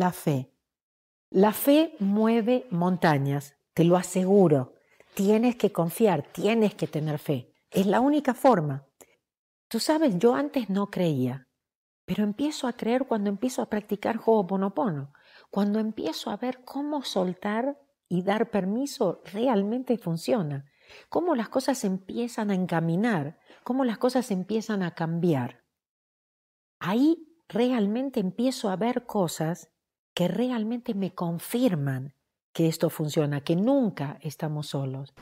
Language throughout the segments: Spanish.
la fe. La fe mueve montañas, te lo aseguro. Tienes que confiar, tienes que tener fe. Es la única forma. Tú sabes, yo antes no creía, pero empiezo a creer cuando empiezo a practicar Ho'oponopono, cuando empiezo a ver cómo soltar y dar permiso realmente funciona, cómo las cosas empiezan a encaminar, cómo las cosas empiezan a cambiar. Ahí realmente empiezo a ver cosas que realmente me confirman que esto funciona, que nunca estamos solos.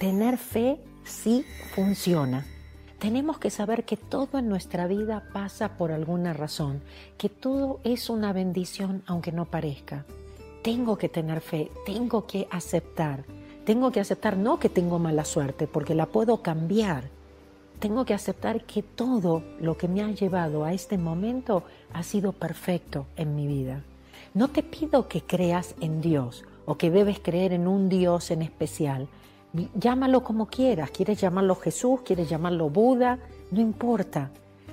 Tener fe sí funciona. Tenemos que saber que todo en nuestra vida pasa por alguna razón, que todo es una bendición aunque no parezca. Tengo que tener fe, tengo que aceptar. Tengo que aceptar no que tengo mala suerte, porque la puedo cambiar. Tengo que aceptar que todo lo que me ha llevado a este momento ha sido perfecto en mi vida. No te pido que creas en Dios o que debes creer en un Dios en especial. Llámalo como quieras, quieres llamarlo Jesús, quieres llamarlo Buda, no importa.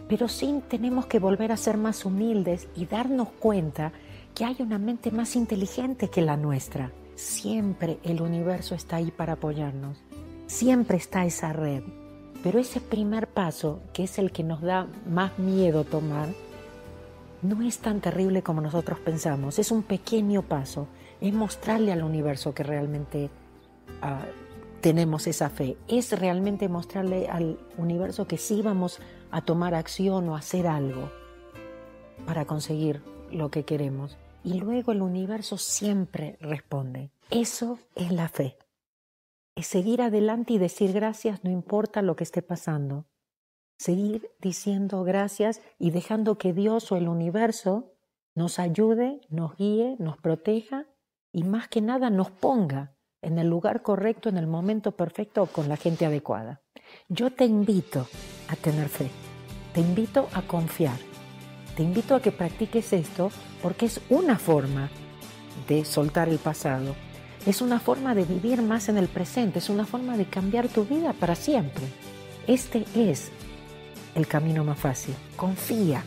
Pero sí tenemos que volver a ser más humildes y darnos cuenta que hay una mente más inteligente que la nuestra. Siempre el universo está ahí para apoyarnos. Siempre está esa red. Pero ese primer paso, que es el que nos da más miedo tomar, no es tan terrible como nosotros pensamos. Es un pequeño paso. Es mostrarle al universo que realmente ah, tenemos esa fe. Es realmente mostrarle al universo que sí vamos a tomar acción o hacer algo para conseguir lo que queremos. Y luego el universo siempre responde. Eso es la fe. Es seguir adelante y decir gracias no importa lo que esté pasando. Seguir diciendo gracias y dejando que Dios o el universo nos ayude, nos guíe, nos proteja y más que nada nos ponga en el lugar correcto, en el momento perfecto, con la gente adecuada. Yo te invito a tener fe, te invito a confiar, te invito a que practiques esto porque es una forma de soltar el pasado, es una forma de vivir más en el presente, es una forma de cambiar tu vida para siempre. Este es el camino más fácil. Confía,